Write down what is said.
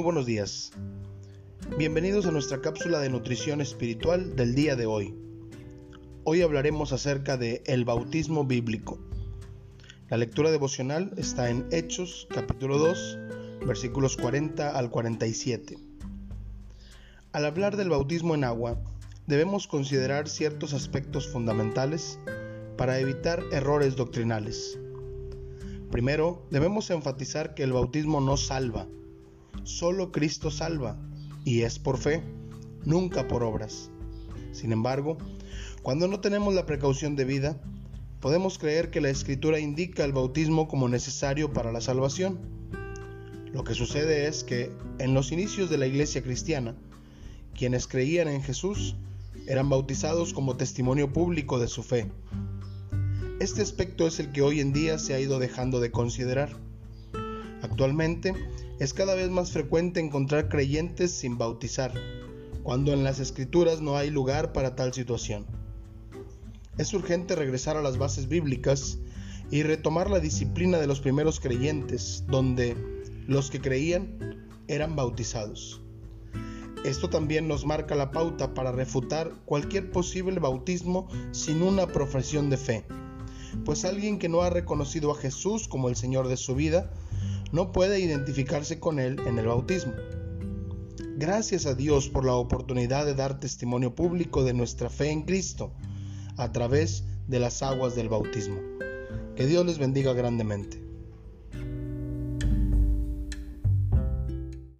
buenos días. Bienvenidos a nuestra cápsula de nutrición espiritual del día de hoy. Hoy hablaremos acerca de el bautismo bíblico. La lectura devocional está en Hechos capítulo 2, versículos 40 al 47. Al hablar del bautismo en agua, debemos considerar ciertos aspectos fundamentales para evitar errores doctrinales. Primero, debemos enfatizar que el bautismo no salva, Solo Cristo salva, y es por fe, nunca por obras. Sin embargo, cuando no tenemos la precaución debida, podemos creer que la Escritura indica el bautismo como necesario para la salvación. Lo que sucede es que en los inicios de la iglesia cristiana, quienes creían en Jesús eran bautizados como testimonio público de su fe. Este aspecto es el que hoy en día se ha ido dejando de considerar. Actualmente es cada vez más frecuente encontrar creyentes sin bautizar, cuando en las escrituras no hay lugar para tal situación. Es urgente regresar a las bases bíblicas y retomar la disciplina de los primeros creyentes, donde los que creían eran bautizados. Esto también nos marca la pauta para refutar cualquier posible bautismo sin una profesión de fe, pues alguien que no ha reconocido a Jesús como el Señor de su vida no puede identificarse con Él en el bautismo. Gracias a Dios por la oportunidad de dar testimonio público de nuestra fe en Cristo a través de las aguas del bautismo. Que Dios les bendiga grandemente.